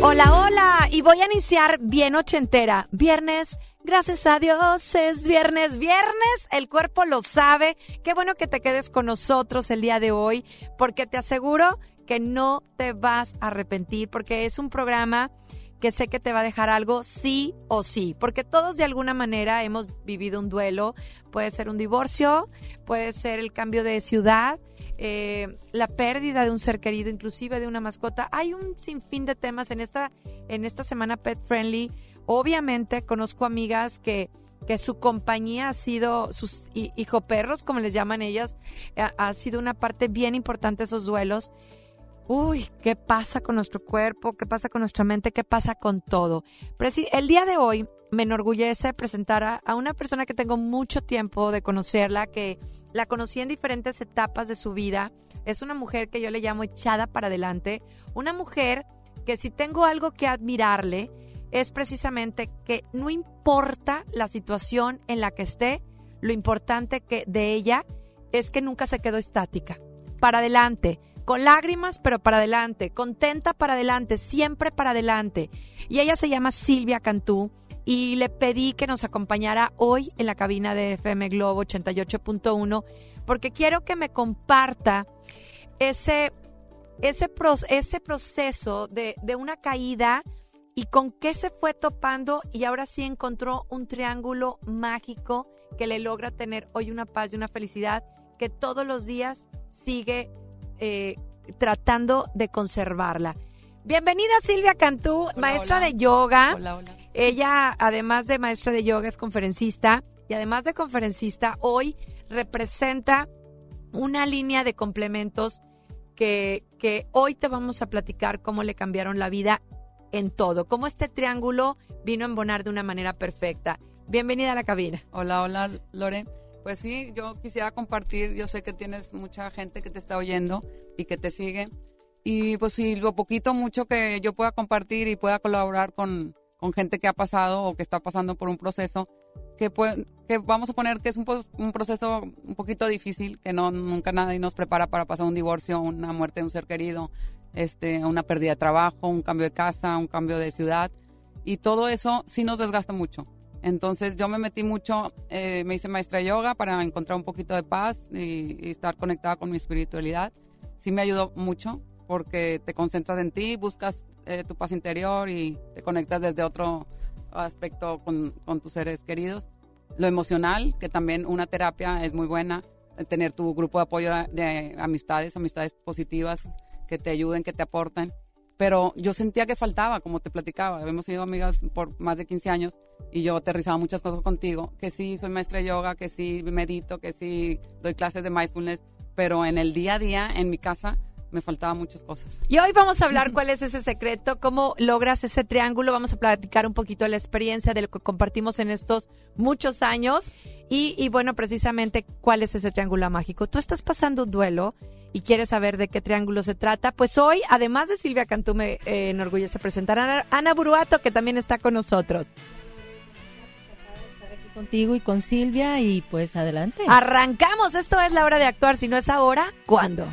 Hola, hola, y voy a iniciar bien ochentera. Viernes, gracias a Dios, es viernes, viernes, el cuerpo lo sabe. Qué bueno que te quedes con nosotros el día de hoy, porque te aseguro que no te vas a arrepentir, porque es un programa que sé que te va a dejar algo sí o sí, porque todos de alguna manera hemos vivido un duelo, puede ser un divorcio, puede ser el cambio de ciudad, eh, la pérdida de un ser querido, inclusive de una mascota. Hay un sinfín de temas en esta, en esta semana Pet Friendly. Obviamente conozco amigas que, que su compañía ha sido, sus hijo perros, como les llaman ellas, ha, ha sido una parte bien importante de esos duelos. Uy, ¿qué pasa con nuestro cuerpo? ¿Qué pasa con nuestra mente? ¿Qué pasa con todo? El día de hoy me enorgullece presentar a, una persona que tengo mucho tiempo de conocerla, que la conocí en diferentes etapas de su vida. Es una mujer que yo le llamo echada para adelante. Una mujer que si tengo algo que admirarle es precisamente que no importa la situación en la que esté, lo importante que de ella es que nunca se quedó estática. Para adelante, con lágrimas, pero para adelante, contenta para adelante, siempre para adelante. Y ella se llama Silvia Cantú y le pedí que nos acompañara hoy en la cabina de FM Globo 88.1 porque quiero que me comparta ese, ese, ese proceso de, de una caída y con qué se fue topando y ahora sí encontró un triángulo mágico que le logra tener hoy una paz y una felicidad que todos los días sigue eh, tratando de conservarla. Bienvenida Silvia Cantú, hola, maestra hola. de yoga. Hola, hola. Ella, además de maestra de yoga, es conferencista y además de conferencista, hoy representa una línea de complementos que, que hoy te vamos a platicar cómo le cambiaron la vida en todo, cómo este triángulo vino a embonar de una manera perfecta. Bienvenida a la cabina. Hola, hola, Lore. Pues sí, yo quisiera compartir, yo sé que tienes mucha gente que te está oyendo y que te sigue. Y pues sí, lo poquito, mucho que yo pueda compartir y pueda colaborar con, con gente que ha pasado o que está pasando por un proceso, que, puede, que vamos a poner que es un, un, proceso un poquito difícil, que no nunca nadie nos prepara para pasar un divorcio, una muerte de un ser querido, este, una pérdida de trabajo, un cambio de casa, un cambio de ciudad. Y todo eso sí nos desgasta mucho. Entonces yo me metí mucho, eh, me hice maestra de yoga para encontrar un poquito de paz y, y, estar conectada con mi espiritualidad. Sí me ayudó mucho porque te concentras en ti, buscas eh, tu paz interior y te conectas desde otro aspecto con, con, tus seres queridos. Lo emocional, que también una terapia es muy buena, tener tu grupo de apoyo de, de amistades, amistades positivas que te ayuden, que te aporten. Pero yo sentía que faltaba, como te platicaba, hemos sido amigas por más de 15 años y yo aterrizaba muchas cosas contigo, que sí soy maestra de yoga, que sí medito, que sí doy clases de mindfulness, pero en el día a día, en mi casa, me faltaban muchas cosas. Y hoy vamos a hablar cuál es ese secreto, cómo logras ese triángulo, vamos a platicar un poquito de la experiencia, de lo que compartimos en estos muchos años y, y bueno, precisamente cuál es ese triángulo mágico. Tú estás pasando un duelo y quieres saber de qué triángulo se trata, pues hoy, además de Silvia Cantú, me eh, enorgullece presentar a Ana, Ana Buruato, que también está con nosotros contigo y con Silvia y pues adelante. Arrancamos, esto es la hora de actuar, si no es ahora, ¿cuándo?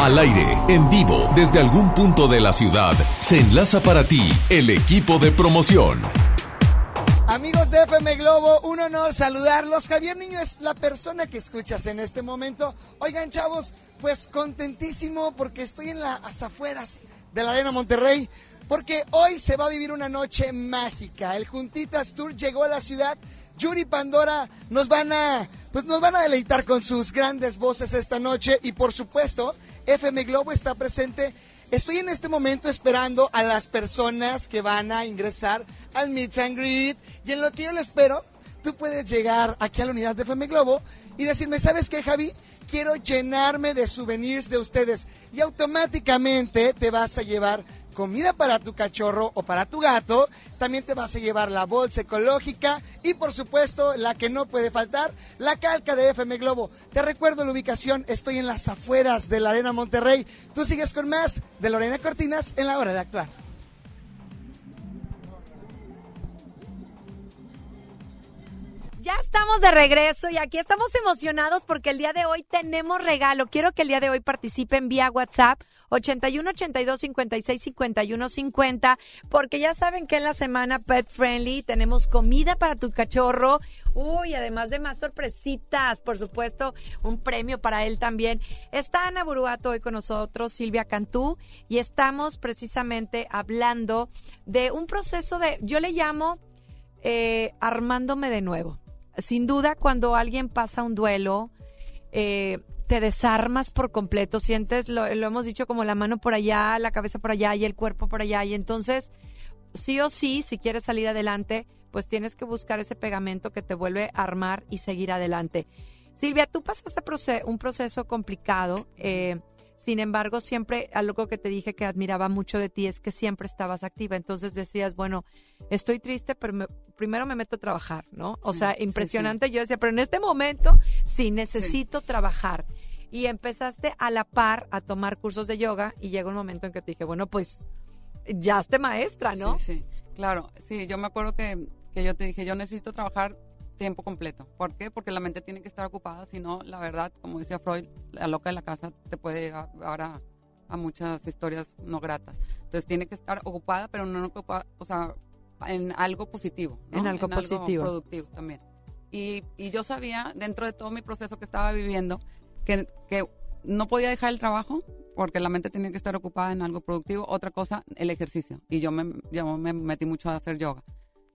Al aire, en vivo, desde algún punto de la ciudad, se enlaza para ti el equipo de promoción. Amigos de FM Globo, un honor saludarlos. Javier Niño es la persona que escuchas en este momento. Oigan, chavos, pues contentísimo porque estoy en las afueras de la Arena Monterrey. Porque hoy se va a vivir una noche mágica. El Juntitas Tour llegó a la ciudad. Yuri Pandora nos van a, pues nos van a deleitar con sus grandes voces esta noche. Y por supuesto, FM Globo está presente. Estoy en este momento esperando a las personas que van a ingresar al Meet and Greet. Y en lo que yo le espero, tú puedes llegar aquí a la unidad de FM Globo y decirme, ¿sabes qué, Javi? Quiero llenarme de souvenirs de ustedes. Y automáticamente te vas a llevar comida para tu cachorro o para tu gato, también te vas a llevar la bolsa ecológica y por supuesto la que no puede faltar, la calca de FM Globo. Te recuerdo la ubicación, estoy en las afueras de la Arena Monterrey. Tú sigues con más de Lorena Cortinas en la hora de actuar. Ya estamos de regreso y aquí estamos emocionados porque el día de hoy tenemos regalo. Quiero que el día de hoy participen vía WhatsApp 81 82 56 51 50 porque ya saben que en la semana Pet Friendly tenemos comida para tu cachorro. Uy, además de más sorpresitas, por supuesto, un premio para él también. Está Ana Buruato hoy con nosotros, Silvia Cantú, y estamos precisamente hablando de un proceso de, yo le llamo eh, armándome de nuevo. Sin duda, cuando alguien pasa un duelo, eh, te desarmas por completo, sientes, lo, lo hemos dicho, como la mano por allá, la cabeza por allá y el cuerpo por allá. Y entonces, sí o sí, si quieres salir adelante, pues tienes que buscar ese pegamento que te vuelve a armar y seguir adelante. Silvia, tú pasaste un proceso complicado. eh, sin embargo, siempre algo que te dije que admiraba mucho de ti es que siempre estabas activa. Entonces decías, bueno, estoy triste, pero me- primero me meto a trabajar, ¿no? O Sí, sea, sí, impresionante. Yo decía, pero en este momento sí necesito trabajar. y empezaste a la par a tomar cursos de yoga y llega un momento en que te dije, bueno, pues ya esté maestra, ¿no? Sí, sí, claro. Sí, yo me acuerdo que, que yo te dije, yo necesito trabajar tiempo completo. ¿Por qué? Porque la mente tiene que estar ocupada, si no, la verdad, como decía Freud, la loca de la casa te puede llevar a, a muchas historias no gratas. Entonces tiene que estar ocupada, pero no ocupada, o sea, en algo positivo. ¿no? En algo positivo. productivo también. Y, y, yo sabía, dentro de todo mi proceso que estaba viviendo, que, que no podía dejar el trabajo porque la mente tenía que estar ocupada en algo productivo. Otra cosa, el ejercicio. Y yo me, yo me metí mucho a hacer yoga.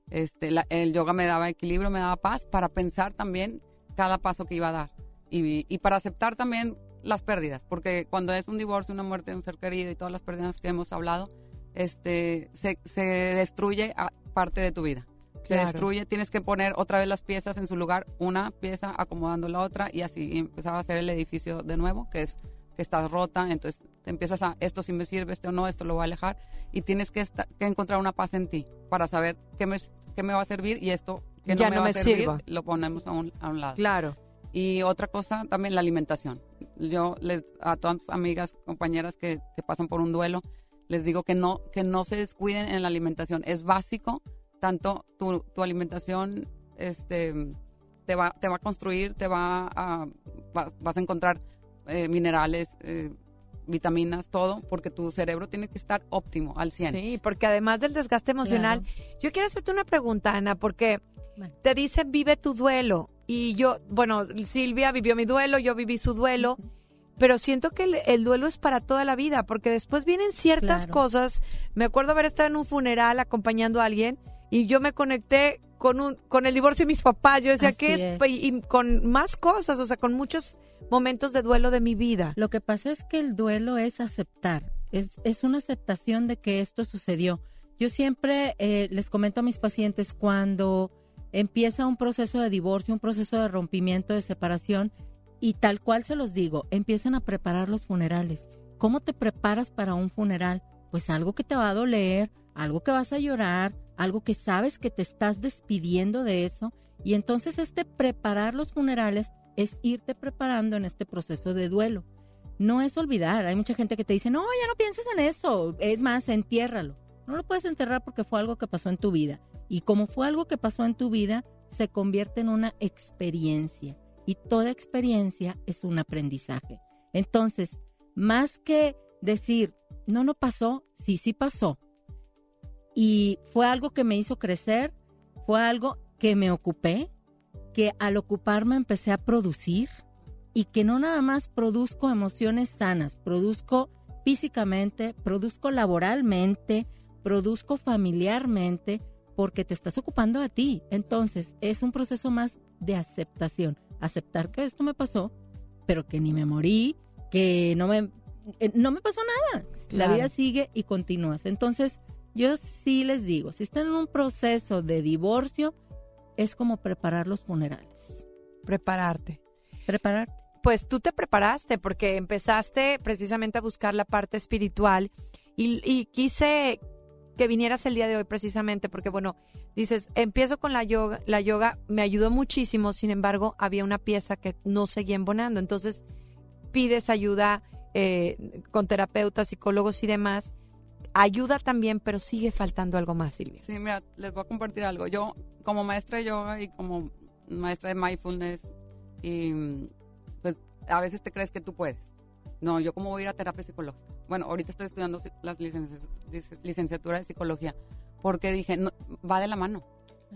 Este, el yoga me daba equilibrio, me daba paz para pensar también cada paso que iba a dar y, y, para aceptar también las pérdidas, porque cuando es un divorcio, una muerte de un ser querido y todas las pérdidas que hemos hablado, este, se, se destruye parte de tu vida. Se destruye, tienes que poner otra vez las piezas en su lugar, una pieza acomodando la otra y así empezar a hacer el edificio de nuevo, que es que estás rota, entonces te empiezas a, esto sí me sirve, esto no, esto lo voy a alejar, y tienes que, que encontrar una paz en ti para saber qué me, qué me va a servir y esto que no me va a servir, lo ponemos a un, a un lado. Claro. Y otra cosa, también la alimentación. Yo les, a todas amigas, compañeras que, que, pasan por un duelo, les digo que no, que no se descuiden en la alimentación. Es básico, tanto tu, tu alimentación este, te, va, te va a construir, te va a, vas a encontrar eh, minerales, eh, vitaminas, todo, porque tu cerebro tiene que estar óptimo al 100. Sí, porque además del desgaste emocional, yo quiero hacerte una pregunta, Ana, porque te dicen vive tu duelo. Y yo, bueno, Silvia vivió mi duelo, yo viví su duelo, pero siento que el, duelo es para toda la vida, porque después vienen ciertas cosas. Me acuerdo haber estado en un funeral acompañando a alguien y yo me conecté con un con el divorcio de mis papás. Yo decía, que es? Y, con más cosas, o sea, con muchos momentos de duelo de mi vida. Lo que pasa es que el duelo es aceptar, es, es una aceptación de que esto sucedió. Yo siempre eh, les comento a mis pacientes cuando empieza un proceso de divorcio, un proceso de rompimiento, de separación, y tal cual se los digo, empiezan a preparar los funerales. ¿Cómo te preparas para un funeral? Pues algo que te va a doler, algo que vas a llorar, algo que sabes que te estás despidiendo de eso. Y entonces este preparar los funerales es irte preparando en este proceso de duelo. No es olvidar, hay mucha gente que te dice, no, ya no pienses en eso, es más, entiérralo. No lo puedes enterrar porque fue algo que pasó en tu vida. Y como fue algo que pasó en tu vida, se convierte en una experiencia. Y toda experiencia es un aprendizaje. Entonces, más que decir, no, no pasó, sí, sí pasó. Y fue algo que me hizo crecer, fue algo que me ocupé, que al ocuparme empecé a producir y que no nada más produzco emociones sanas, produzco físicamente, produzco laboralmente, produzco familiarmente, porque te estás ocupando de ti. Entonces, es un proceso más de aceptación. Aceptar que esto me pasó, pero que ni me morí, que no me, eh, no me pasó nada. La vida sigue y continúas. Entonces, yo sí les digo, si están en un proceso de divorcio, es como preparar los funerales. Prepararte. Prepararte. Pues tú te preparaste porque empezaste precisamente a buscar la parte espiritual y, quise que vinieras el día de hoy precisamente porque, bueno, dices, empiezo con la yoga, la yoga me ayudó muchísimo, sin embargo, había una pieza que no seguía embonando, entonces pides ayuda eh, con terapeutas, psicólogos y demás. Ayuda también, pero sigue faltando algo más, Silvia. Sí, mira, les voy a compartir algo. Yo como maestra de yoga y como maestra de mindfulness, y pues a veces te crees que tú puedes. No, yo como voy a ir a terapia psicológica. Bueno, ahorita estoy estudiando las licenciaturas de psicología porque dije, no, va de la mano.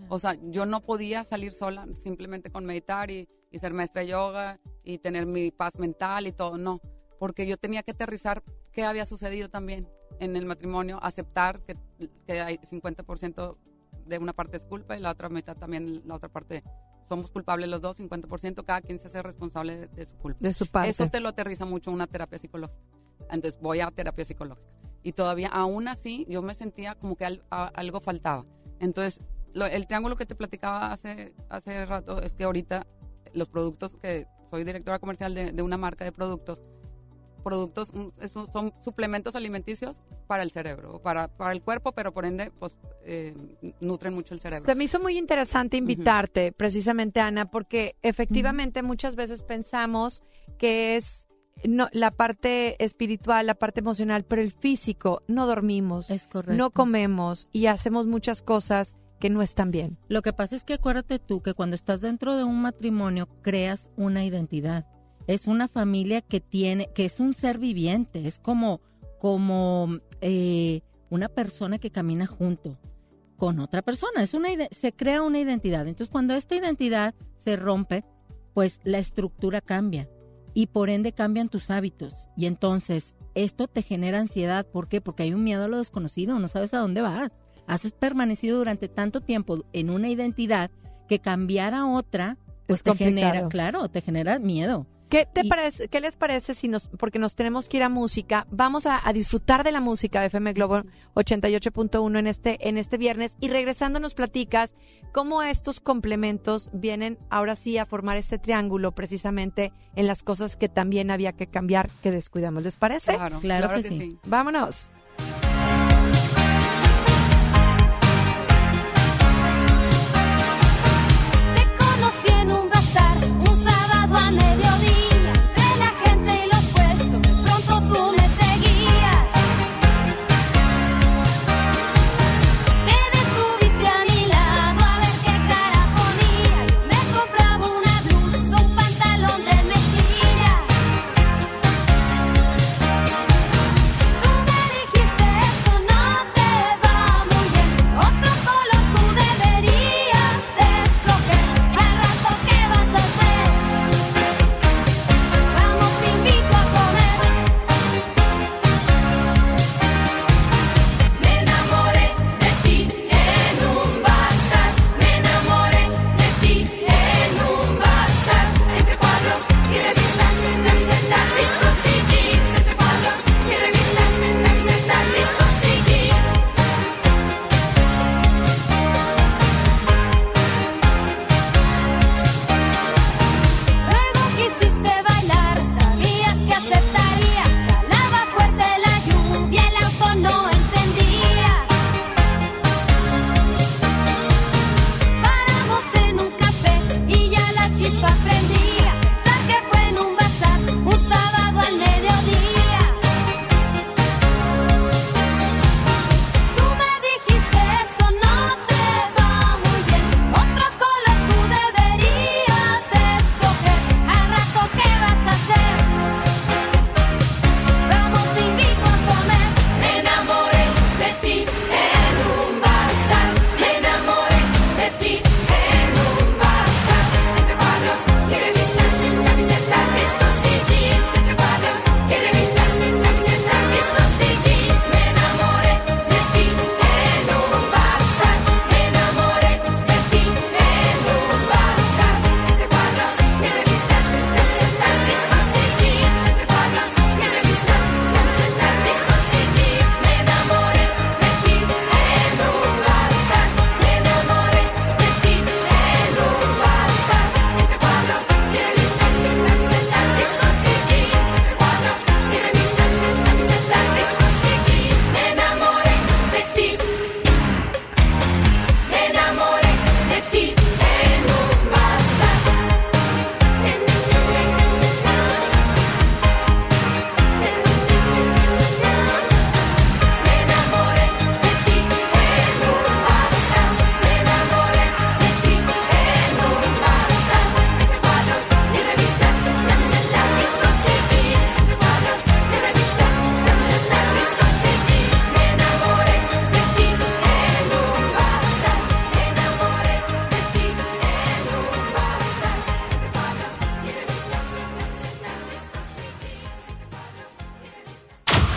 O sea, yo no podía salir sola simplemente con meditar y, ser maestra de yoga y tener mi paz mental y todo, no, porque yo tenía que aterrizar qué había sucedido también en el matrimonio, aceptar que, que hay 50% de una parte es culpa y la otra mitad también, la otra parte somos culpables los dos, 50%, cada quien se hace responsable de, su culpa. De su parte. Eso te lo aterriza mucho una terapia psicológica. Entonces voy a terapia psicológica. Y todavía, aún así, yo me sentía como que algo faltaba. Entonces, el triángulo que te platicaba hace, hace rato es que ahorita los productos que soy directora comercial de, de una marca de productos, productos, son suplementos alimenticios para el cerebro, para, para el cuerpo, pero por ende, pues eh, nutren mucho el cerebro. Se me hizo muy interesante invitarte, precisamente, Ana, porque efectivamente muchas veces pensamos que es no, la parte espiritual, la parte emocional, pero el físico, no dormimos, Es correcto. no comemos y hacemos muchas cosas que no están bien. Lo que pasa es que acuérdate tú que cuando estás dentro de un matrimonio creas una identidad. Es una familia que tiene, que es un ser viviente, es como, como eh, una persona que camina junto con otra persona. Es una, se crea una identidad. Entonces, cuando esta identidad se rompe, pues la estructura cambia y por ende cambian tus hábitos. Y entonces esto te genera ansiedad. ¿Por qué? Porque hay un miedo a lo desconocido, no sabes a dónde vas. Has permanecido durante tanto tiempo en una identidad que cambiar a otra, pues Es te complicado. genera, claro, te genera miedo. ¿Qué, te Y- parece, ¿Qué les parece si nos, porque nos tenemos que ir a música, vamos a, a disfrutar de la música de FM Globo 88.1 en este, en este viernes y regresando nos platicas cómo estos complementos vienen ahora sí a formar ese triángulo precisamente en las cosas que también había que cambiar, que descuidamos. ¿Les parece? Claro, Claro claro, que que, sí. sí. Vámonos. Mediodía.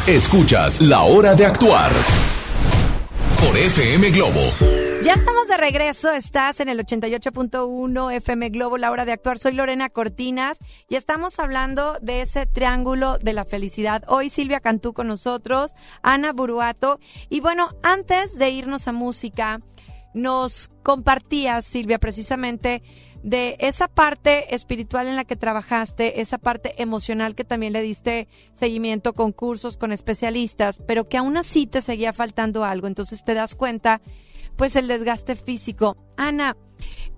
Escuchas La Hora de Actuar por FM Globo. Ya estamos de regreso, estás en el 88.1 FM Globo, la hora de actuar. Soy Lorena Cortinas y estamos hablando de ese triángulo de la felicidad. Hoy Silvia Cantú con nosotros, Ana Buruato. Y bueno, antes de irnos a música, nos compartías, Silvia, precisamente de esa parte espiritual en la que trabajaste, esa parte emocional que también le diste seguimiento con cursos, con especialistas, pero que aún así te seguía faltando algo. Entonces te das cuenta pues el desgaste físico. Ana,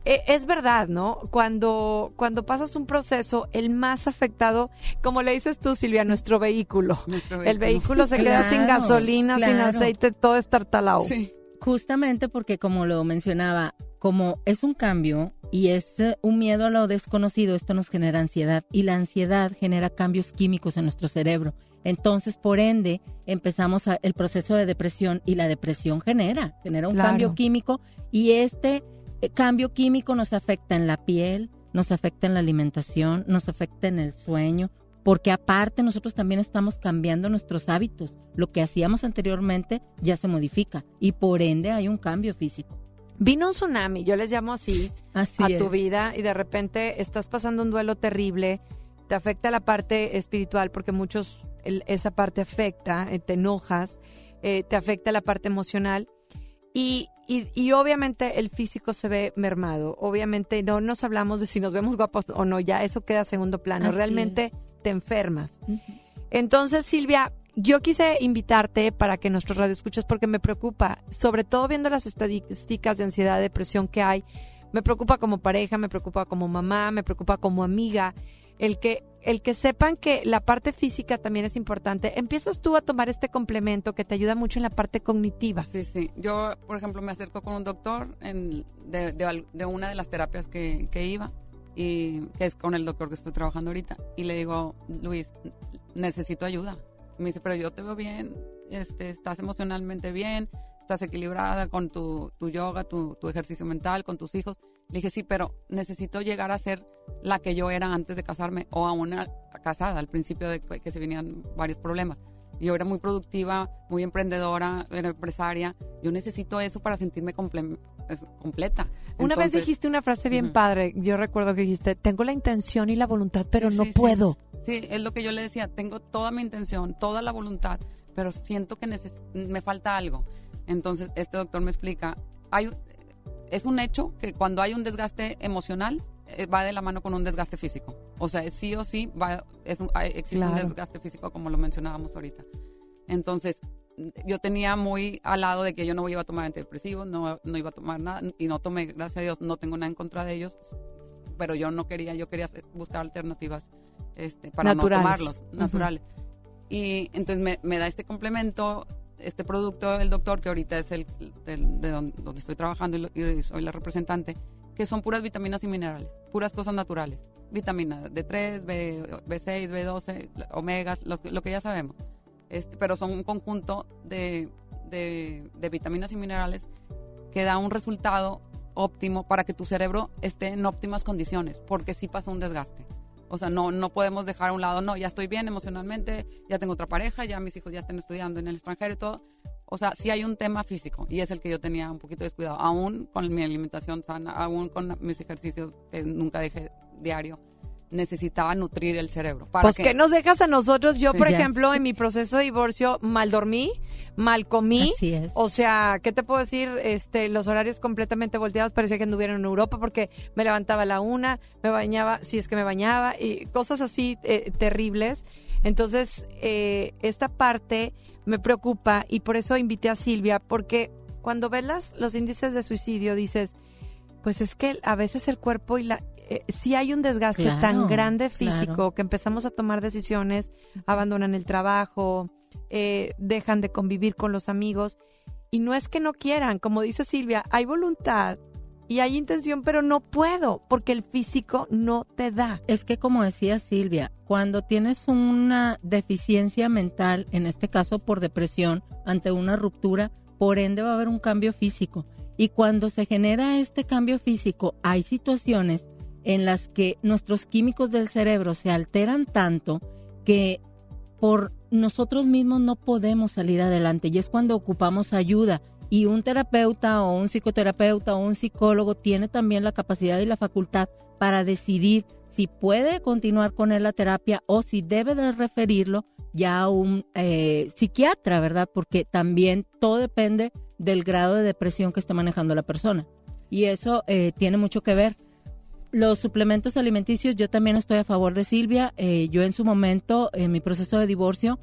eh, es verdad, ¿no? Cuando, cuando pasas un proceso, el más afectado, como le dices tú, Silvia, nuestro vehículo. Nuestro El vehículo se queda sin Claro, gasolina, sin aceite, todo estartalado. Sí. Justamente porque, como lo mencionaba, como es un cambio y es eh, un miedo a lo desconocido, esto nos genera ansiedad y la ansiedad genera cambios químicos en nuestro cerebro. Entonces, por ende, empezamos a- el proceso de depresión y la depresión genera, genera un Claro. cambio químico y este eh, cambio químico nos afecta en la piel, nos afecta en la alimentación, nos afecta en el sueño, porque aparte nosotros también estamos cambiando nuestros hábitos. Lo que hacíamos anteriormente ya se modifica y por ende hay un cambio físico. Vino un tsunami, yo les llamo así, Así a es. tu vida y de repente estás pasando un duelo terrible, te afecta la parte espiritual porque muchos el- esa parte afecta, eh, te enojas, eh, te afecta la parte emocional y, y, y obviamente el físico se ve mermado. Obviamente no nos hablamos de si nos vemos guapos o no, ya eso queda a segundo plano. Así Realmente es. te enfermas. Entonces, Silvia, yo quise invitarte para que nuestros radioescuchas, porque me preocupa, sobre todo viendo las estadísticas de ansiedad, depresión que hay, me preocupa como pareja, me preocupa como mamá, me preocupa como amiga, el que, el que sepan que la parte física también es importante. Empiezas tú a tomar este complemento que te ayuda mucho en la parte cognitiva. Sí, sí. Yo, por ejemplo, me acerco con un doctor en- de, una de las terapias que, que iba, y que es con el doctor que estoy trabajando ahorita, y le digo, Luis, necesito ayuda. Me dice, pero yo te veo bien, este, estás emocionalmente bien, estás equilibrada con tu, tu yoga, tu, tu ejercicio mental, con tus hijos. Le dije, sí, pero necesito llegar a ser la que yo era antes de casarme o a- casada, al principio de que se venían varios problemas. Yo era muy productiva, muy emprendedora, era empresaria. Yo necesito eso para sentirme comple- es- completa. Una vez Entonces, dijiste una frase bien Ujú. padre, yo recuerdo que dijiste, tengo la intención y la voluntad, pero Sí, no sí, sí. puedo. Sí, es lo que yo le decía, tengo toda mi intención, toda la voluntad, pero siento que me falta algo. Entonces, este doctor me explica, hay, es un hecho que cuando hay un desgaste emocional, eh, va de la mano con un desgaste físico. O sea, sí o sí va, es un- existe un Claro. desgaste físico como lo mencionábamos ahorita. Entonces, yo tenía muy al lado de que yo no iba a tomar antidepresivos, no, no iba a tomar nada, y no tomé, gracias a Dios, no tengo nada en contra de ellos, pero yo no quería, yo quería buscar alternativas este, para Naturales. no tomarlos, naturales. Y entonces me, me da este complemento, este producto el doctor, que ahorita es el del- de donde, donde estoy trabajando y soy la representante, que son puras vitaminas y minerales, puras cosas naturales. Vitamina D3, B, B6, B12, omegas, lo, que- ya sabemos. Este, pero son un conjunto de, de, de vitaminas y minerales que da un resultado óptimo para que tu cerebro esté en óptimas condiciones, porque sí pasa un desgaste. O sea, no, no podemos dejar a un lado, no, ya estoy bien emocionalmente, ya tengo otra pareja, ya mis hijos ya están estudiando en el extranjero y todo. O sea, sí hay un tema físico y es el que yo tenía un poquito descuidado, aún con mi alimentación sana, aún con mis ejercicios que nunca dejé diario, necesitaba nutrir el cerebro. Para Pues que, nos dejas a nosotros. Yo, Sí. por Ya. ejemplo, en mi proceso de divorcio, mal dormí, mal comí. Así es. O sea, ¿qué te puedo decir? Este, los horarios completamente volteados, parecía que anduvieron en Europa porque me levantaba a la una, me bañaba, si es que me bañaba, y cosas así eh, terribles. Entonces, eh, esta parte me preocupa y por eso invité a Silvia, porque cuando ves las- los índices de suicidio dices, pues es que a veces el cuerpo y la... Eh, sí hay un desgaste Claro, tan grande físico claro. que empezamos a tomar decisiones, abandonan el trabajo, eh, dejan de convivir con los amigos. Y no es que no quieran, como dice Silvia, hay voluntad y hay intención, pero no puedo porque el físico no te da. Es que como decía Silvia, cuando tienes una deficiencia mental, en este caso por depresión, ante una ruptura, por ende va a haber un cambio físico. Y cuando se genera este cambio físico, hay situaciones en las que nuestros químicos del cerebro se alteran tanto que por nosotros mismos no podemos salir adelante y es cuando ocupamos ayuda. Y un terapeuta o un psicoterapeuta o un psicólogo tiene también la capacidad y la facultad para decidir si puede continuar con él la terapia o si debe de referirlo ya a un eh, psiquiatra, ¿verdad? Porque también todo depende del grado de depresión que esté manejando la persona. Y eso eh, tiene mucho que ver. Los suplementos alimenticios, yo también estoy a favor de Silvia. Eh, yo en su momento, en mi proceso de divorcio,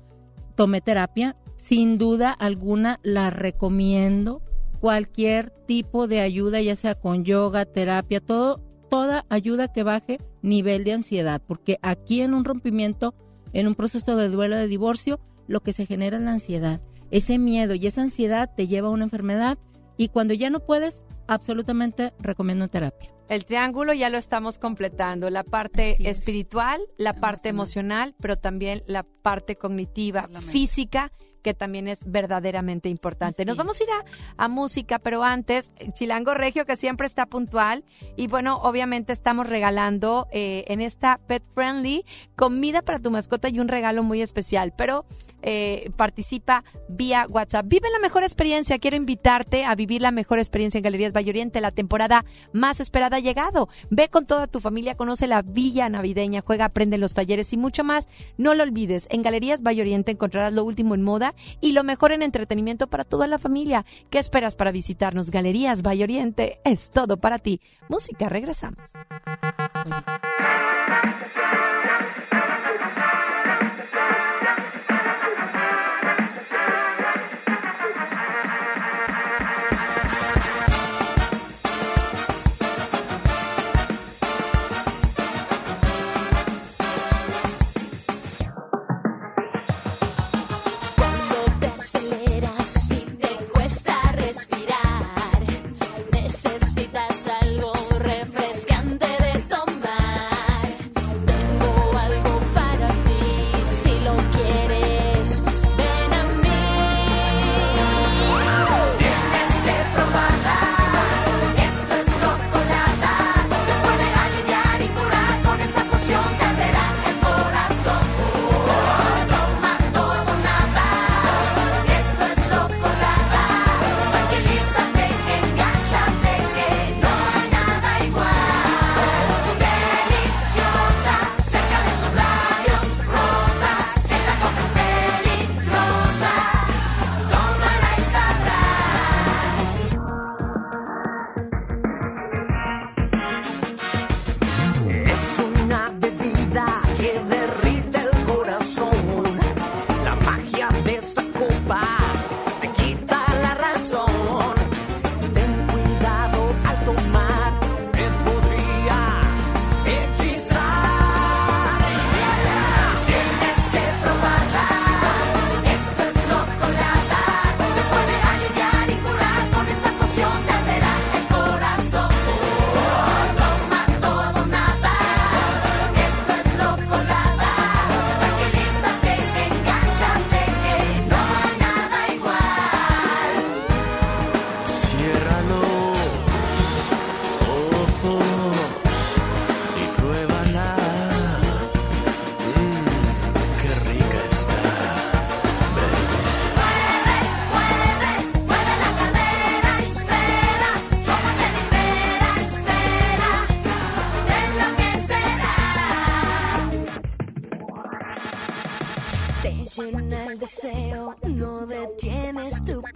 tomé terapia. Sin duda alguna la recomiendo cualquier tipo de ayuda, ya sea con yoga, terapia, todo, toda ayuda que baje nivel de ansiedad, porque aquí en un rompimiento, en un proceso de duelo de divorcio, lo que se genera es la ansiedad. Ese miedo y esa ansiedad te lleva a una enfermedad y cuando ya no puedes, absolutamente recomiendo terapia. El triángulo ya lo estamos completando, la parte es. espiritual, la parte emocional, pero también la parte cognitiva, física, que también es verdaderamente importante. Así Nos vamos a ir a, a música, pero antes, Chilango Regio, que siempre está puntual, y bueno, obviamente estamos regalando eh, en esta Pet Friendly comida para tu mascota y un regalo muy especial, pero eh, participa vía WhatsApp. Vive la mejor experiencia. Quiero invitarte a vivir la mejor experiencia en Galerías Valle Oriente. La temporada más esperada ha llegado. Ve con toda tu familia, conoce la villa navideña, juega, aprende en los talleres y mucho más. No lo olvides. En Galerías Valle Oriente encontrarás lo último en moda y lo mejor en entretenimiento para toda la familia. ¿Qué esperas para visitarnos? Galerías Valle Oriente es todo para ti. Música, regresamos.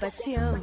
Pasión.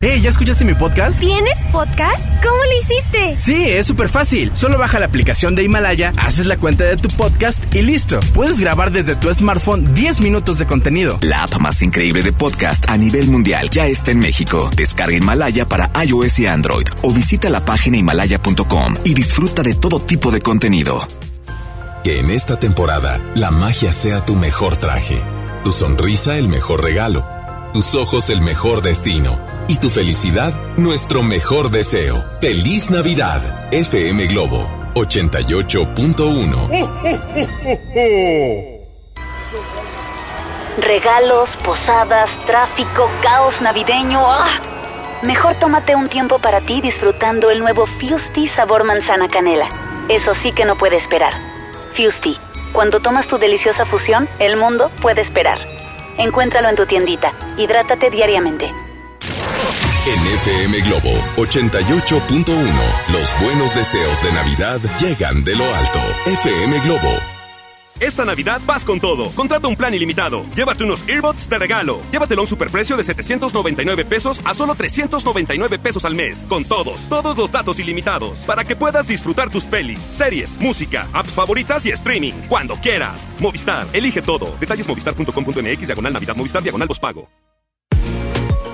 Hey, ¿ya escuchaste mi podcast? ¿Tienes podcast? ¿Cómo lo hiciste? Sí, es súper fácil. Solo baja la aplicación de Himalaya, haces la cuenta de tu podcast y listo. Puedes grabar desde tu smartphone 10 minutos de contenido. La app más increíble de podcast a nivel mundial ya está en México. Descarga Himalaya para iOS y Android o visita la página himalaya.com y disfruta de todo tipo de contenido. Que en esta temporada la magia sea tu mejor traje, Tu sonrisa el mejor regalo, tus ojos el mejor destino y tu felicidad nuestro mejor deseo. Feliz Navidad, FM Globo 88.1. Regalos, posadas, tráfico, caos navideño. ¡Ah! Mejor tómate un tiempo para ti disfrutando el nuevo Fusti sabor manzana canela. Eso sí que no puede esperar. Fusti, cuando tomas tu deliciosa fusión, el mundo puede esperar. Encuéntralo en tu tiendita. Hidrátate diariamente. En FM Globo 88.1, los buenos deseos de Navidad llegan de lo alto. FM Globo Esta Navidad vas con todo. Contrata un plan ilimitado. Llévate unos earbuds de regalo. Llévatelo a un superprecio de 799 pesos a solo 399 pesos al mes. Con todos, todos los datos ilimitados. Para que puedas disfrutar tus pelis, series, música, apps favoritas y streaming. Cuando quieras. Movistar, elige todo. Detalles movistar.com.mx, diagonal Navidad, Movistar, diagonal pago.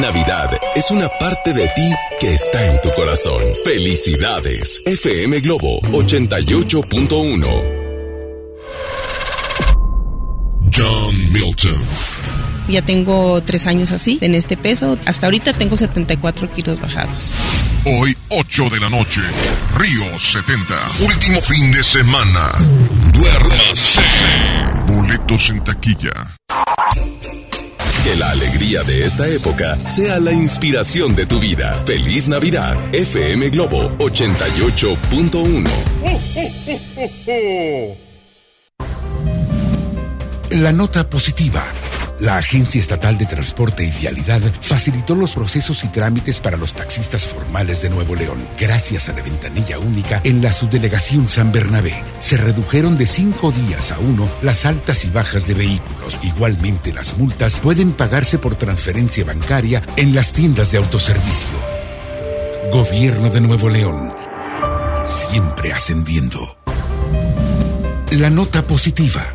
Navidad es una parte de ti que está en tu corazón. Felicidades. FM Globo 88.1. John Milton. Ya tengo tres años así, en este peso. Hasta ahorita tengo 74 kilos bajados. Hoy, 8 de la noche, Río 70. Último fin de semana. Duérmase. Boletos en taquilla. Que la alegría de esta época sea la inspiración de tu vida. Feliz Navidad. FM Globo 88.1. La nota positiva. La Agencia Estatal de Transporte y Vialidad facilitó los procesos y trámites para los taxistas formales de Nuevo León. Gracias a la ventanilla única en la subdelegación San Bernabé, se redujeron de cinco días a uno las altas y bajas de vehículos. Igualmente, las multas pueden pagarse por transferencia bancaria en las tiendas de autoservicio. Gobierno de Nuevo León. Siempre ascendiendo. La nota positiva.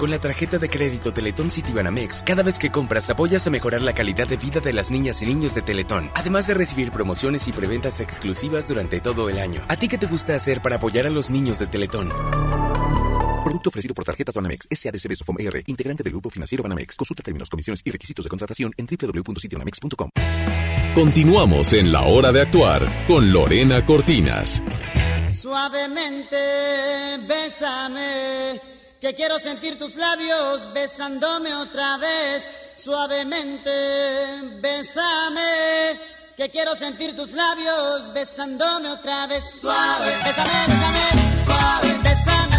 Con la tarjeta de crédito Teletón Citibanamex, cada vez que compras apoyas a mejorar la calidad de vida de las niñas y niños de Teletón, además de recibir promociones y preventas exclusivas durante todo el año. ¿A ti qué te gusta hacer para apoyar a los niños de Teletón? Producto ofrecido por Tarjetas Banamex, SADCB Sofom ER, integrante del Grupo Financiero Banamex. Consulta términos, condiciones y requisitos de contratación en www.citibanamex.com. Continuamos en la hora de actuar con Lorena Cortinas. Suavemente, bésame, que quiero sentir tus labios besándome otra vez. Suavemente, bésame, que quiero sentir tus labios besándome otra vez. Suave, bésame, bésame, suave,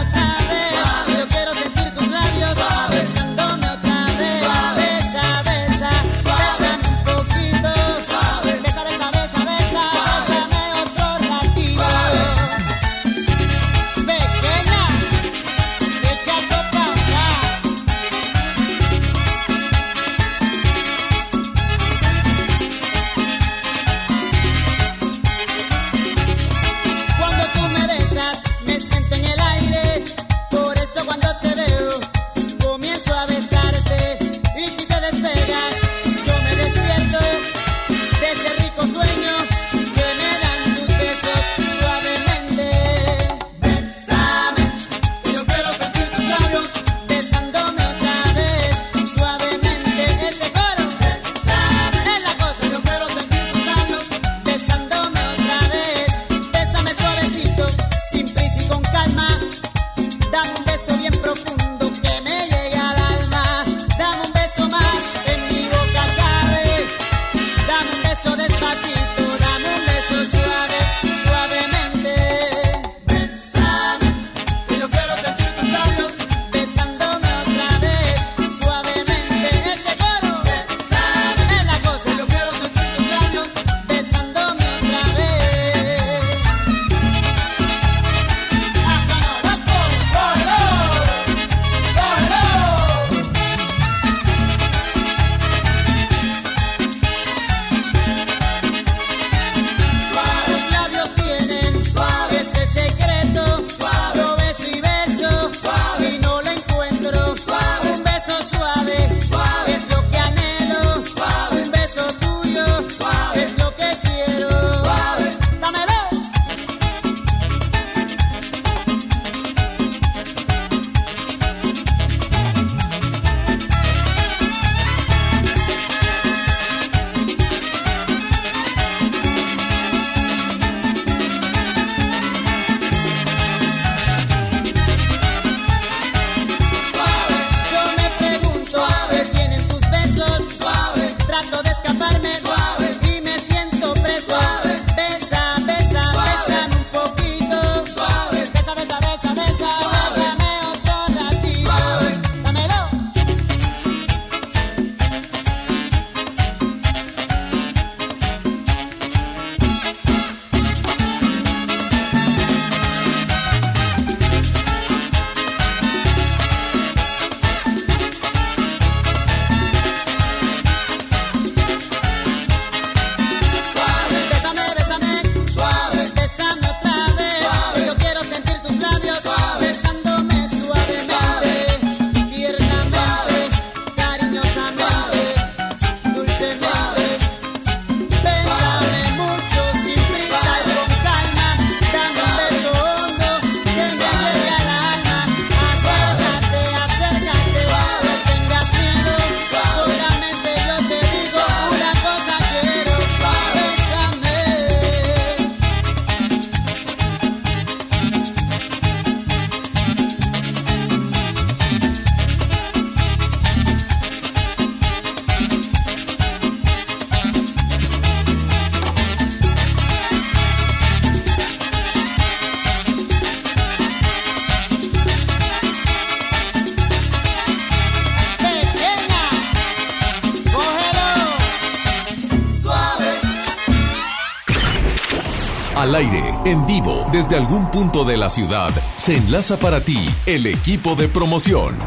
desde algún punto de la ciudad, se enlaza para ti el equipo de promoción.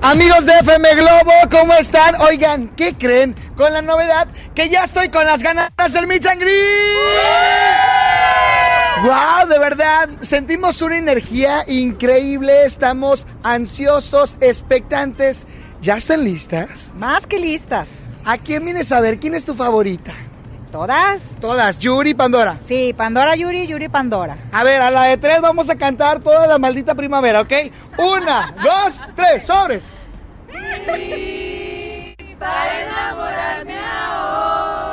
Amigos de FM Globo, ¿cómo están? Oigan, ¿qué creen? Con la novedad que ya estoy con las ganas del Meet and Greet. ¡Wow! De verdad, sentimos una energía increíble, estamos ansiosos, expectantes. ¿Ya están listas? Más que listas. ¿A quién vienes a ver? ¿Quién es tu favorita? ¿Todas? Todas, Yuri, Pandora. Sí, Pandora, Yuri, Yuri, Pandora. A ver, a la de tres vamos a cantar toda la maldita primavera, ¿ok? Una, dos, tres, sobres. Para enamorarme ahora,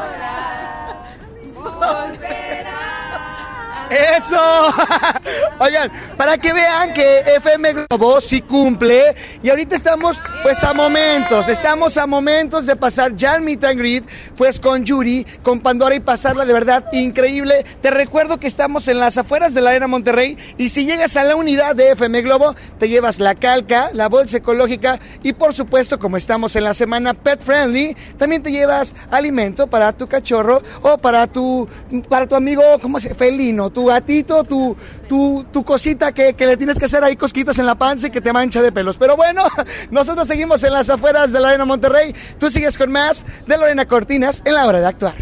¡Eso! Oigan, para que vean que FM Globo sí cumple y ahorita estamos pues a momentos, estamos a momentos de pasar ya el Meet and Greet pues con Yuri, con Pandora y pasarla de verdad increíble. Te recuerdo que estamos en las afueras de la Arena Monterrey y si llegas a la unidad de FM Globo te llevas la calca, la bolsa ecológica y por supuesto como estamos en la semana Pet Friendly, también te llevas alimento para tu cachorro o para tu para tu amigo, ¿cómo se felino? Tu gatito, tu, tu, tu cosita que, que le tienes que hacer ahí cosquitas en la panza y que te mancha de pelos. Pero bueno, nosotros seguimos en las afueras de la Arena Monterrey. Tú sigues con más de Lorena Cortinas en la hora de actuar.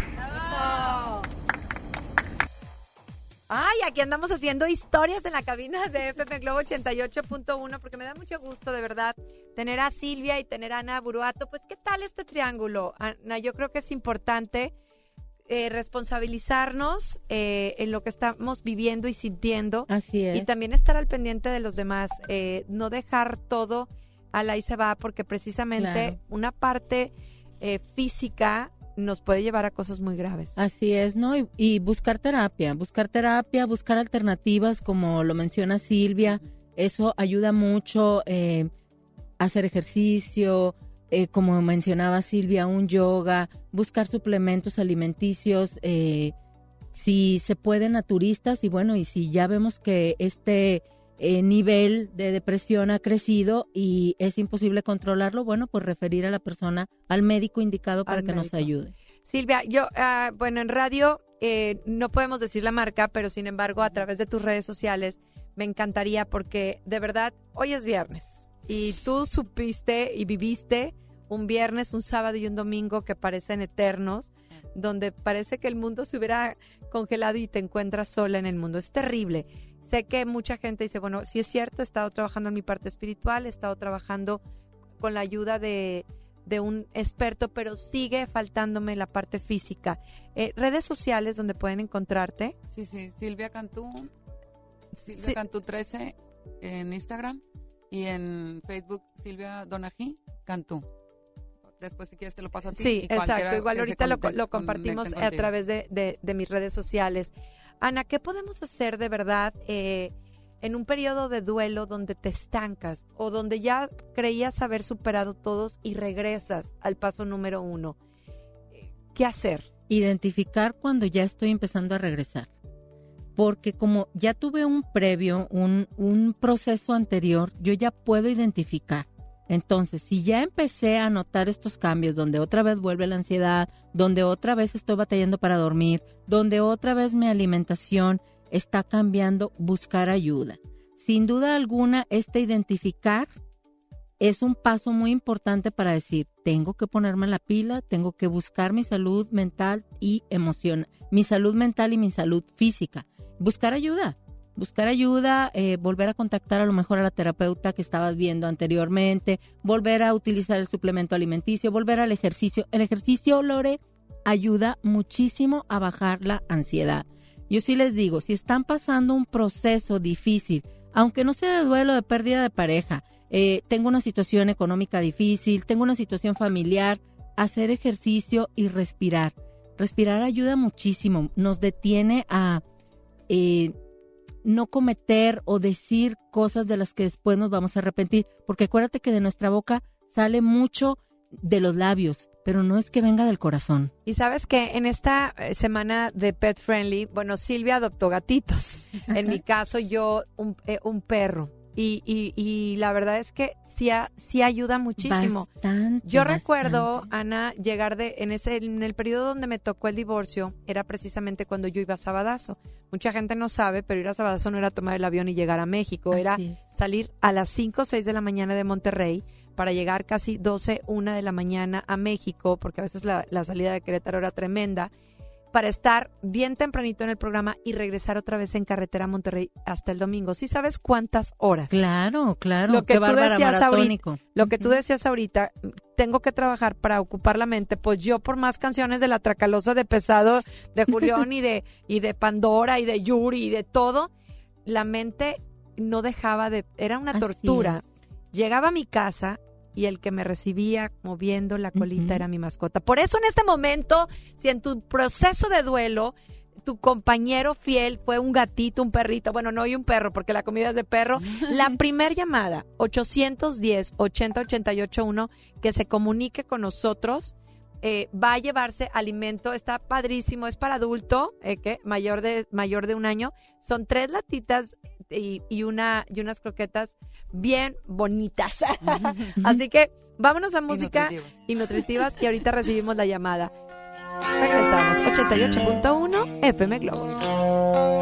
Ay, aquí andamos haciendo historias en la cabina de FM Globo 88.1 porque me da mucho gusto, de verdad, tener a Silvia y tener a Ana Buruato. Pues, ¿qué tal este triángulo? Ana, yo creo que es importante eh, responsabilizarnos eh, en lo que estamos viviendo y sintiendo. Así es. Y también estar al pendiente de los demás. eh, no dejar todo a la y se va, porque precisamente Claro. una parte eh, física nos puede llevar a cosas muy graves. Así es, ¿no? Y, y buscar terapia, buscar terapia, buscar alternativas, como lo menciona Silvia, eso ayuda mucho, eh, hacer ejercicio, eh, como mencionaba Silvia, un yoga, buscar suplementos alimenticios, eh, si se puede naturistas y bueno, y si ya vemos que este eh, nivel de depresión ha crecido y es imposible controlarlo, bueno, pues referir a la persona al médico indicado para Al que nos ayude. Silvia, yo, ah, bueno, en radio eh, no podemos decir la marca, pero sin embargo, a través de tus redes sociales, me encantaría porque de verdad, hoy es viernes y tú supiste y viviste un viernes, un sábado y un domingo que parecen eternos, donde parece que el mundo se hubiera congelado y te encuentras sola en el mundo. Es terrible. Sé que mucha gente dice, bueno, sí es cierto, he estado trabajando en mi parte espiritual, he estado trabajando con la ayuda de, de un experto, pero sigue faltándome la parte física. Eh, redes sociales donde pueden encontrarte. Sí, sí, Silvia Cantú, Silvia Sí. Cantú 13 en Instagram y en Facebook Silvia Donají Cantú. Después si quieres te lo paso a ti. Sí, y exacto. Igual ahorita lo, compartimos a través de, de- de mis redes sociales. Ana, ¿qué podemos hacer de verdad eh, en un periodo de duelo donde te estancas o donde ya creías haber superado todos y regresas al paso número uno? ¿Qué hacer? Identificar cuando ya estoy empezando a regresar. Porque como ya tuve un previo, un, un proceso anterior, yo ya puedo identificar. Entonces, si ya empecé a notar estos cambios, donde otra vez vuelve la ansiedad, donde otra vez estoy batallando para dormir, donde otra vez mi alimentación está cambiando, buscar ayuda. Sin duda alguna, este identificar es un paso muy importante para decir, tengo que ponerme la pila, tengo que buscar mi salud mental y emocional, mi salud mental y mi salud física. Buscar ayuda, buscar ayuda, eh, volver a contactar a lo mejor a la terapeuta que estabas viendo anteriormente, volver a utilizar el suplemento alimenticio, volver al ejercicio. El ejercicio, Lore, ayuda muchísimo a bajar la ansiedad. Yo sí les digo, si están pasando un proceso difícil, aunque no sea de duelo, de pérdida de pareja, eh, tengo una situación económica difícil, tengo una situación familiar, hacer ejercicio y respirar. Respirar ayuda muchísimo, nos detiene a eh, no cometer o decir cosas de las que después nos vamos a arrepentir, porque acuérdate que de nuestra boca sale mucho de los labios, pero no es que venga del corazón. Y sabes que en esta eh, semana de Pet Friendly, bueno, Silvia adoptó gatitos. En mi caso, yo un, eh, un perro. Y, y, y la verdad es que sí, sí ayuda muchísimo. Bastante, Yo recuerdo, Ana, llegar de en ese en el periodo donde me tocó el divorcio era precisamente cuando yo iba a Sabadazo. Mucha gente no sabe, pero ir a Sabadazo no era tomar el avión y llegar a México, era es. salir a las 5 o 6 de la mañana de Monterrey para llegar casi 12, 1 de la mañana a México, porque a veces la, la salida de Querétaro era tremenda, para estar bien tempranito en el programa y regresar otra vez en carretera a Monterrey hasta el domingo. ¿Sí sabes cuántas horas? Claro, claro. Lo que qué tú bárbara, decías maratónico. ahorita, lo que tú decías ahorita, tengo que trabajar para ocupar la mente, pues yo por más canciones de la Tracalosa de Pesado, de Julián y de y de Pandora y de Yuri y de todo, la mente no dejaba de era una Así tortura. Llegaba a mi casa y el que me recibía moviendo la colita era mi mascota. Por eso en este momento, si en tu proceso de duelo tu compañero fiel fue un gatito, un perrito, bueno, no y un perro porque la comida es de perro, la primer llamada 810 80 88 1 que se comunique con nosotros eh, va a llevarse alimento, está padrísimo, es para adulto, eh, que mayor de mayor de un año, son tres latitas y, y una y unas croquetas bien bonitas. Así que vámonos a música nutritivas. y nutritivas y ahorita recibimos la llamada. Regresamos 88.1 FM Globo.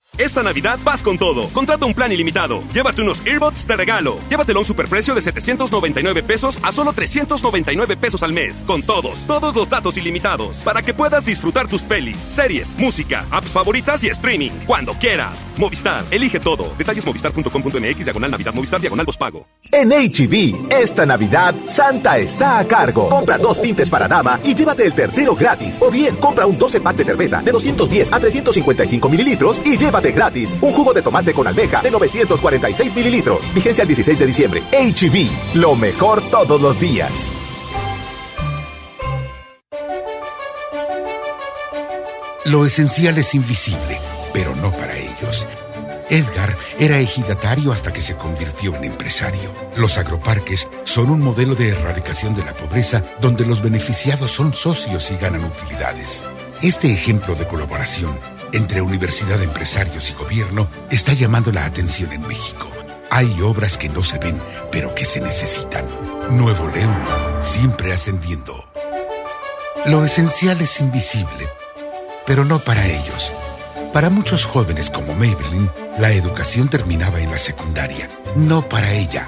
Esta Navidad vas con todo. Contrata un plan ilimitado. Llévate unos earbuds de regalo. Llévatelo a un superprecio de 799 pesos a solo 399 pesos al mes. Con todos, todos los datos ilimitados. Para que puedas disfrutar tus pelis, series, música, apps favoritas y streaming. Cuando quieras. Movistar, elige todo. Detalles movistar.com.mx, diagonal Navidad, Movistar, diagonal pago. En HB, esta Navidad, Santa está a cargo. Compra dos tintes para dama y llévate el tercero gratis. O bien, compra un 12 pack de cerveza de 210 a 355 mililitros y llévate gratis un jugo de tomate con almeja de 946 mililitros. Vigencia el 16 de diciembre. HB, lo mejor todos los días. Lo esencial es invisible, pero no para ellos. Edgar era ejidatario hasta que se convirtió en empresario. Los agroparques son un modelo de erradicación de la pobreza donde los beneficiados son socios y ganan utilidades. Este ejemplo de colaboración entre universidad, empresarios y gobierno está llamando la atención en México. Hay obras que no se ven, pero que se necesitan. Nuevo León, siempre ascendiendo. Lo esencial es invisible, pero no para ellos. Para muchos jóvenes como Maybelline, la educación terminaba en la secundaria. No para ella.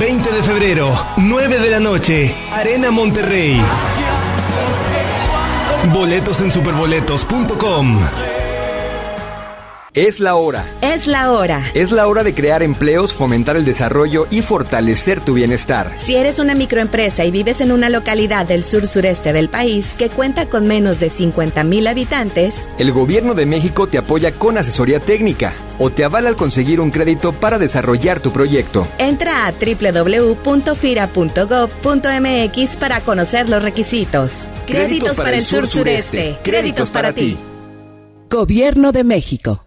20 de febrero, 9 de la noche, Arena Monterrey. Boletos en superboletos.com. Es la hora. Es la hora. Es la hora de crear empleos, fomentar el desarrollo y fortalecer tu bienestar. Si eres una microempresa y vives en una localidad del sur sureste del país que cuenta con menos de 50 mil habitantes, El gobierno de México te apoya con asesoría técnica o te avala al conseguir un crédito para desarrollar tu proyecto. entra a www.fira.gov.mx para conocer los requisitos. Créditos, para, el sur sureste. Créditos para ti. Gobierno de México.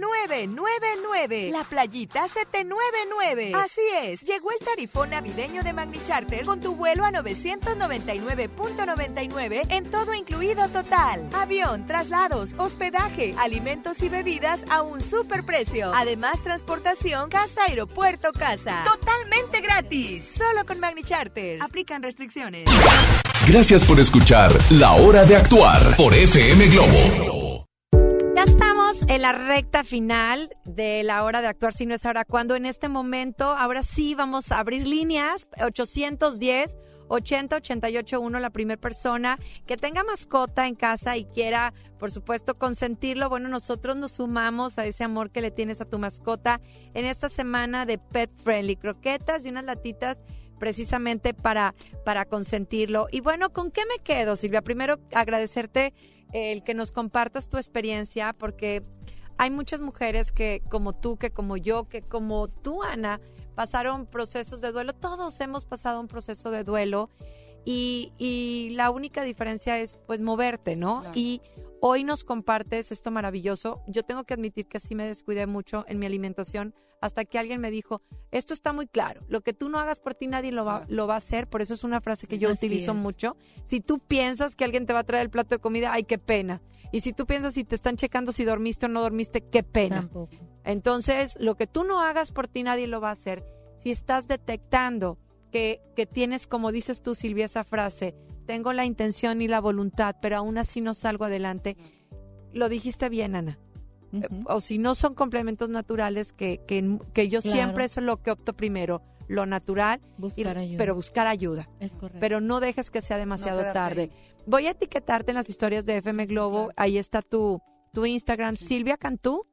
999 799. La playita 799. Así es, llegó el tarifón navideño de Magni Charters con tu vuelo a 999.99 en todo incluido total. Avión, traslados, hospedaje, alimentos y bebidas a un superprecio. Además, transportación casa-aeropuerto casa. Totalmente gratis. Solo con Magni Charters. Aplican restricciones. Gracias por escuchar La Hora de Actuar por FM Globo. Ya estamos en la recta final de la hora de actuar, si no es ahora cuando. En este momento, ahora sí vamos a abrir líneas 810 80 88 1, la primera persona que tenga mascota en casa y quiera, por supuesto, consentirlo. Bueno, nosotros nos sumamos a ese amor que le tienes a tu mascota en esta semana de Pet Friendly. Croquetas y unas latitas precisamente para, para consentirlo. Y bueno, ¿con qué me quedo, Silvia? Primero, agradecerte el que nos compartas tu experiencia, porque hay muchas mujeres que, como tú, que como yo, que como tú, Ana, pasaron procesos de duelo. Todos hemos pasado un proceso de duelo. Y, y la única diferencia es pues moverte, ¿no? Y hoy nos compartes esto maravilloso. Yo tengo que admitir que sí me descuidé mucho en mi alimentación hasta que alguien me dijo, esto está muy claro, lo que tú no hagas por ti nadie lo va, lo va a hacer, por eso es una frase que yo Así utilizo es. mucho. Si tú piensas que alguien te va a traer el plato de comida, ay, qué pena. Y si tú piensas si te están checando si dormiste o no dormiste, qué pena. Entonces, lo que tú no hagas por ti nadie lo va a hacer. Si estás detectando que, que tienes, como dices tú, Silvia, esa frase, tengo la intención y la voluntad, pero aún así no salgo adelante, lo dijiste bien, Ana. Eh, O si no son complementos naturales, que, que, que yo Claro. siempre eso es lo que opto primero, lo natural, y- Buscar ayuda. pero buscar ayuda. Es correcto. Pero no dejes que sea demasiado tarde. Voy a etiquetarte en las historias de FM Globo, ahí está tu, tu Instagram, Silvia Cantú,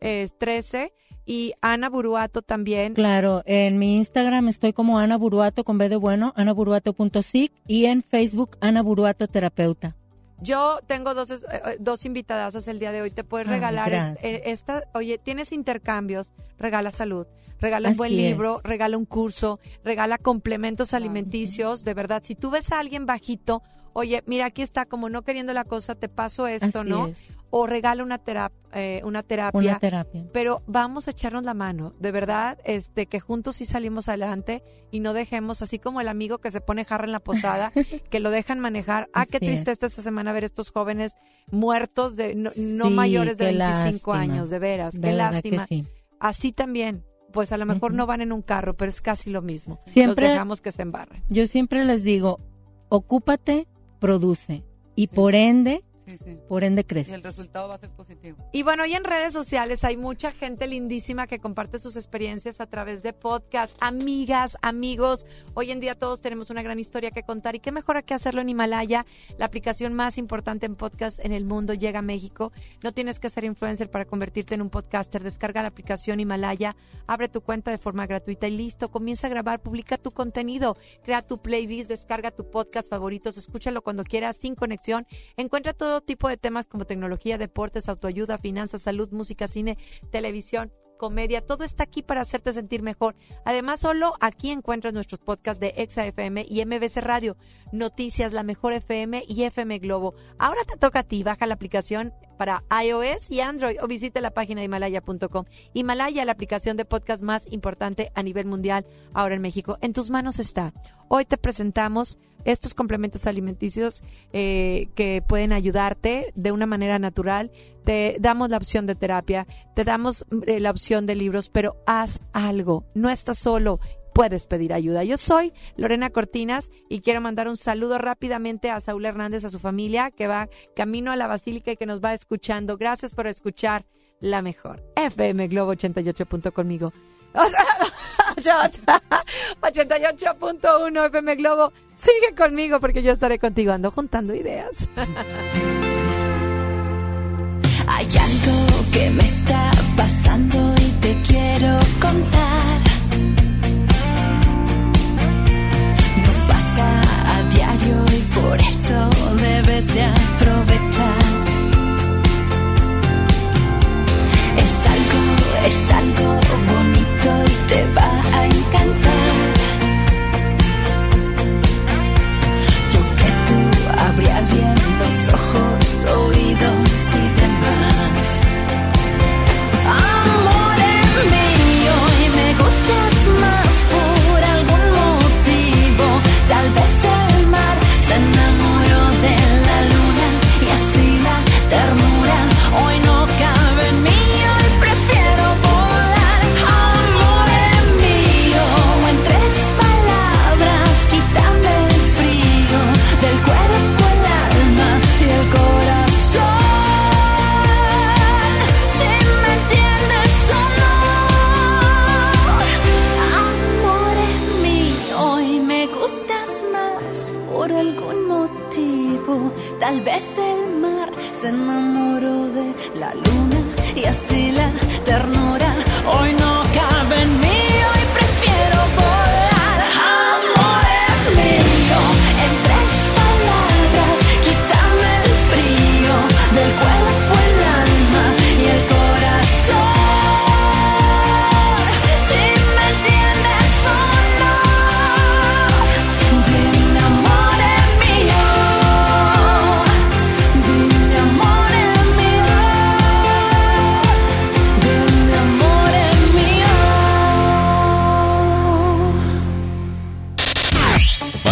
es 13, y Ana Buruato también. Claro, en mi Instagram estoy como Ana Buruato con B de bueno, anaburuato.sic y en Facebook Ana Buruato Terapeuta. Yo tengo dos, eh, eh, dos invitadasas el día de hoy. Te puedes Ay, regalar eh, esta. Oye, tienes intercambios. Regala salud. Regala un buen es. libro, regala un curso, regala complementos alimenticios. De verdad, si tú ves a alguien bajito, oye, mira, aquí está, como no queriendo la cosa, te paso esto, Así ¿no? es. O regala una, terap- eh, una terapia. Una terapia. Pero vamos a echarnos la mano, de verdad, este, que juntos sí salimos adelante y no dejemos, así como el amigo que se pone jarra en la posada, que lo dejan manejar. Ah, qué tristeza esta semana ver estos jóvenes muertos de no, mayores de qué 25 lástima. años, de veras, De qué que lástima. sí. Así también, pues a lo mejor no van en un carro, pero es casi lo mismo. Siempre- Los dejamos que se embarren. Yo siempre les digo, ocúpate, produce. Y por ende, por ende crece. Y el resultado va a ser positivo. Y bueno, hoy en redes sociales hay mucha gente lindísima que comparte sus experiencias a través de podcast, amigas, amigos. Hoy en día todos tenemos una gran historia que contar y qué mejor que hacerlo en Himalaya, la aplicación más importante en podcast en el mundo llega a México. No tienes que ser influencer para convertirte en un podcaster. Descarga la aplicación Himalaya, abre tu cuenta de forma gratuita y listo. Comienza a grabar, publica tu contenido, crea tu playlist, descarga tu podcast favoritos, escúchalo cuando quieras sin conexión. Encuentra todo tipo de temas como tecnología, deportes, autoayuda, finanzas, salud, música, cine, televisión comedia, todo está aquí para hacerte sentir mejor. Además, solo aquí encuentras nuestros podcasts de Exa FM y MBC Radio, Noticias, La Mejor FM y FM Globo. Ahora te toca a ti, baja la aplicación para iOS y Android o visita la página himalaya.com. Himalaya, la aplicación de podcast más importante a nivel mundial ahora en México. En tus manos está. Hoy te presentamos estos complementos alimenticios eh, que pueden ayudarte de una manera natural. Te damos la opción de terapia, te damos eh, la opción de libros, pero haz algo. No estás solo. Puedes pedir ayuda. Yo soy Lorena Cortinas y quiero mandar un saludo rápidamente a Saúl Hernández, a su familia, que va camino a la Basílica y que nos va escuchando. Gracias por escuchar la mejor. FM Globo 88. conmigo. 88.1 FM Globo. Sigue conmigo porque yo estaré contigo. Ando juntando ideas. Hay algo que me está pasando y te quiero contar. Por eso debes de aprovechar. Es algo, es algo bonito y te va a encantar.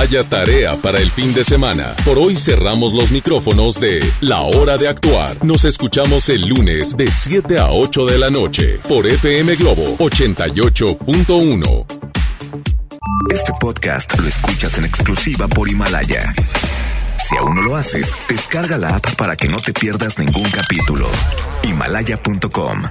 Tarea para el fin de semana. Por hoy cerramos los micrófonos de La Hora de Actuar. Nos escuchamos el lunes de 7 a 8 de la noche por FM Globo 88.1. Este podcast lo escuchas en exclusiva por Himalaya. Si aún no lo haces, descarga la app para que no te pierdas ningún capítulo. Himalaya.com